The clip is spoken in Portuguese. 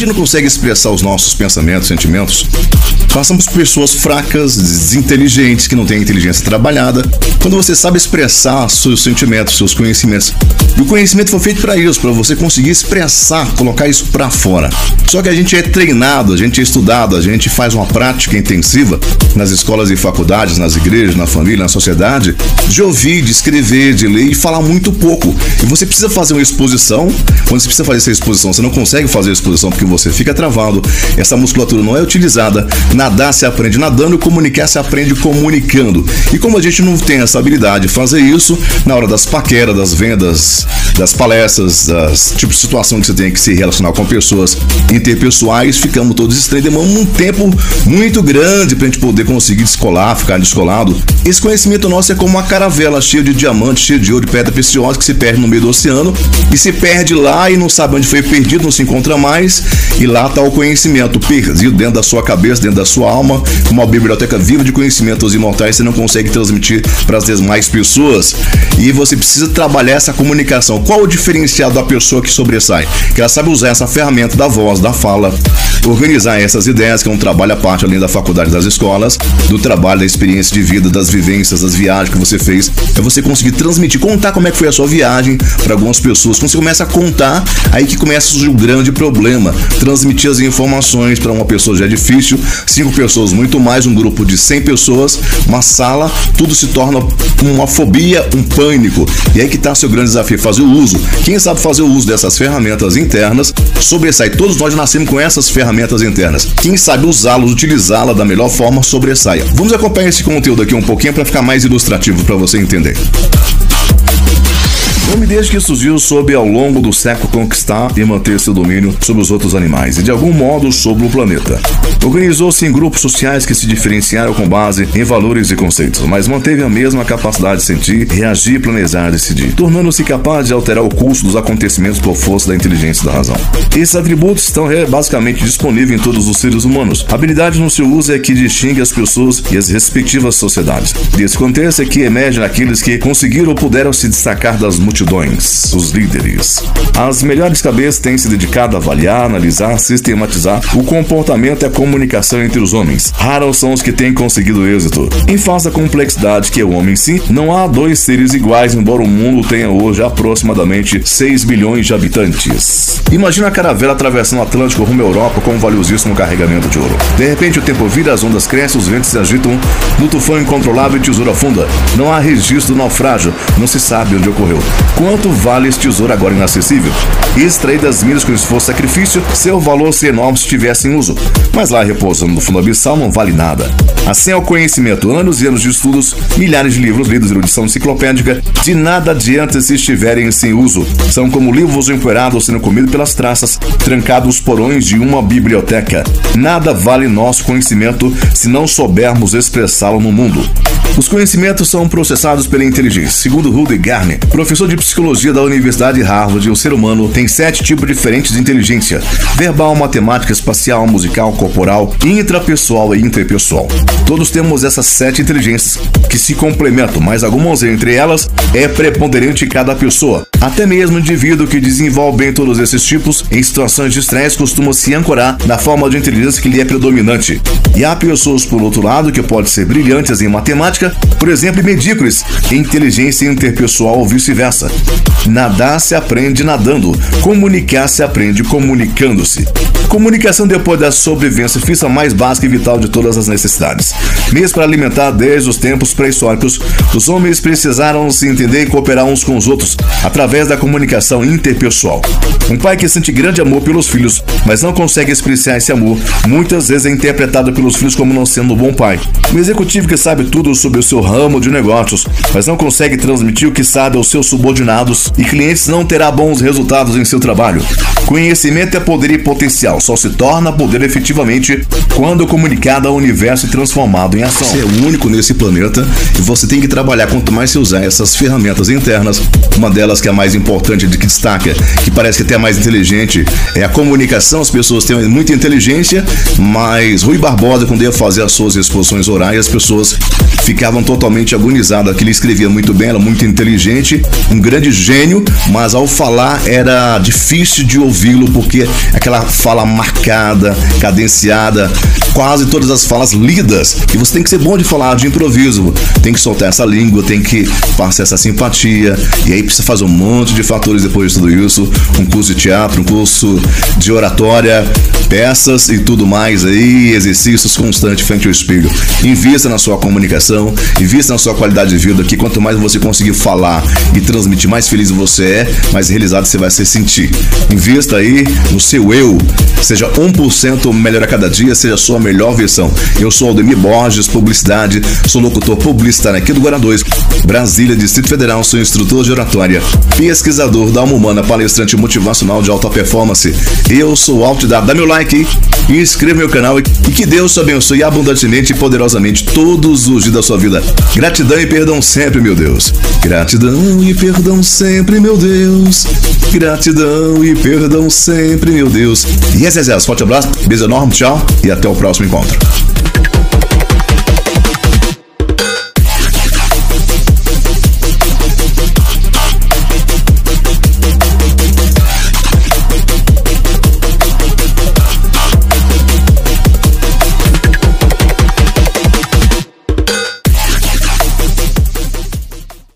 gente não consegue expressar os nossos pensamentos, sentimentos, passamos por pessoas fracas, desinteligentes, que não têm inteligência trabalhada. Quando você sabe expressar seus sentimentos, seus conhecimentos, e o conhecimento foi feito para isso, para você conseguir expressar, colocar isso para fora. Só que a gente é treinado, a gente é estudado, a gente faz uma prática intensiva nas escolas e faculdades, nas igrejas, na família, na sociedade, de ouvir, de escrever, de ler e falar muito pouco. E você precisa fazer uma exposição. Quando você precisa fazer essa exposição, você não consegue fazer a exposição porque você fica travado. Essa musculatura não é utilizada. Nadar se aprende nadando, comunicar se aprende comunicando. E como a gente não tem essa habilidade de fazer isso, na hora das paqueras, das vendas, das palestras, das tipos de situação que você tem que se relacionar com pessoas interpessoais, ficamos todos. Demanda um tempo muito grande pra gente poder conseguir descolar, ficar descolado. Esse conhecimento nosso é como uma caravela cheia de diamantes, cheia de ouro, de pedra preciosa que se perde no meio do oceano e se perde lá e não sabe onde foi perdido, não se encontra mais. E lá está o conhecimento perdido dentro da sua cabeça, dentro da sua alma, uma biblioteca viva de conhecimentos imortais você não consegue transmitir para as demais pessoas. E você precisa trabalhar essa comunicação. Qual o diferencial da pessoa que sobressai? Que ela sabe usar essa ferramenta da voz, da fala, organizar essas ideias, que é um trabalho à parte além da faculdade das escolas, do trabalho, da experiência de vida, das vivências, das viagens que você fez, é você conseguir transmitir, contar como é que foi a sua viagem para algumas pessoas. Quando você começa a contar, aí que começa um grande problema. Transmitir as informações para uma pessoa já é difícil, cinco pessoas muito mais, um grupo de 100 pessoas, uma sala, tudo se torna uma fobia, um pânico. E aí que está seu grande desafio, fazer o uso. Quem sabe fazer o uso dessas ferramentas internas sobressai. Todos nós nascemos com essas ferramentas internas. Quem sabe usá-las, utilizá-la da melhor forma, sobressaia. Vamos acompanhar esse conteúdo aqui um pouquinho para ficar mais ilustrativo para você entender. Nome desde que surgiu soube ao longo do século conquistar e manter seu domínio sobre os outros animais e de algum modo sobre o planeta. Organizou-se em grupos sociais que se diferenciaram com base em valores e conceitos, mas manteve a mesma capacidade de sentir, reagir, planejar e decidir, tornando-se capaz de alterar o curso dos acontecimentos por força da inteligência e da razão. Esses atributos estão é, basicamente disponíveis em todos os seres humanos. Habilidade no seu uso é que distingue as pessoas e as respectivas sociedades. Desse contexto é que emerge naqueles que conseguiram ou puderam se destacar das multidões multidões, os líderes. As melhores cabeças têm se dedicado a avaliar, analisar, sistematizar o comportamento e a comunicação entre os homens. Raros são os que têm conseguido êxito. Em face da complexidade que é o homem em si, não há dois seres iguais, embora o mundo tenha hoje aproximadamente 6 bilhões de habitantes. Imagina a caravela atravessando o Atlântico rumo à Europa com um valiosíssimo carregamento de ouro. De repente o tempo vira, as ondas crescem, os ventos se agitam, no tufão incontrolável e tesouro afunda. Não há registro do naufrágio, não se sabe onde ocorreu. Quanto vale este tesouro agora inacessível? Extraído das minas com esforço e sacrifício, seu valor seria enorme se estivesse em uso. Mas lá repousando no fundo abissal não vale nada. Assim é o conhecimento, anos e anos de estudos, milhares de livros lidos, erudição enciclopédica, de nada adianta se estiverem sem uso. São como livros empoeirados sendo comidos pelas traças, trancados os porões de uma biblioteca. Nada vale nosso conhecimento se não soubermos expressá-lo no mundo. Os conhecimentos são processados pela inteligência. Segundo Rudy Garner, professor de psicologia da Universidade Harvard, o ser humano tem sete tipos diferentes de inteligência: verbal, matemática, espacial, musical, corporal, intrapessoal e interpessoal. Todos temos essas sete inteligências que se complementam, mas algumas entre elas é preponderante em cada pessoa. Até mesmo o indivíduo que desenvolve bem todos esses tipos em situações de estresse costuma se ancorar na forma de inteligência que lhe é predominante. E há pessoas, por outro lado, que podem ser brilhantes em matemática, por exemplo, medíocres em inteligência interpessoal ou vice-versa. Nadar se aprende nadando, comunicar se aprende comunicando-se. Comunicação depois da sobrevivência física mais básica e vital de todas as necessidades. Mesmo para alimentar desde os tempos pré-históricos, os homens precisaram se entender e cooperar uns com os outros através da comunicação interpessoal. Um pai que sente grande amor pelos filhos, mas não consegue expressar esse amor, muitas vezes é interpretado pelos filhos como não sendo um bom pai. Um executivo que sabe tudo sobre o seu ramo de negócios, mas não consegue transmitir o que sabe aos seus subordinados e clientes não terá bons resultados em seu trabalho. Conhecimento é poder e potencial, só se torna poder efetivamente quando comunicado ao universo e transformado em ação. Você é o único nesse planeta e você tem que trabalhar quanto mais você usar essas ferramentas internas, uma delas que é a mais importante, de que destaca, que parece que até é mais inteligente, é a comunicação. As pessoas têm muita inteligência, mas Rui Barbosa, quando ia fazer as suas exposições orais, as pessoas ficavam totalmente agonizadas. Que ele escrevia muito bem, era muito inteligente, um grande gênio, mas ao falar era difícil de ouvi-lo porque aquela fala marcada, cadenciada, quase todas as falas lidas. E você tem que ser bom de falar de improviso, tem que soltar essa língua, tem que passar essa simpatia. E aí precisa fazer um monte de fatores depois de tudo isso, um curso de teatro, um curso de oratória, peças e tudo mais aí, exercícios constantes frente ao espelho. Invista na sua comunicação, invista na sua qualidade de vida, que quanto mais você conseguir falar e transmitir, mais feliz você é, mais realizado você vai se sentir. Invista aí no seu eu, seja 1% melhor a cada dia, seja a sua melhor versão. Eu sou Aldemir Borges, publicidade, sou locutor publicitário aqui do Guará 2, Brasília, Distrito Federal, sou instrutor de oratória, pesquisador da alma humana, palestrante motivacional de alta performance. Eu sou o Alt da, dá meu like inscreva meu canal e que Deus te abençoe abundantemente e poderosamente todos os dias da sua vida. Gratidão e perdão sempre, meu Deus. Gratidão e perdão sempre, meu Deus. Gratidão e perdão sempre, meu Deus. E yes, yes. Forte abraço, beijo enorme, tchau e até o próximo encontro.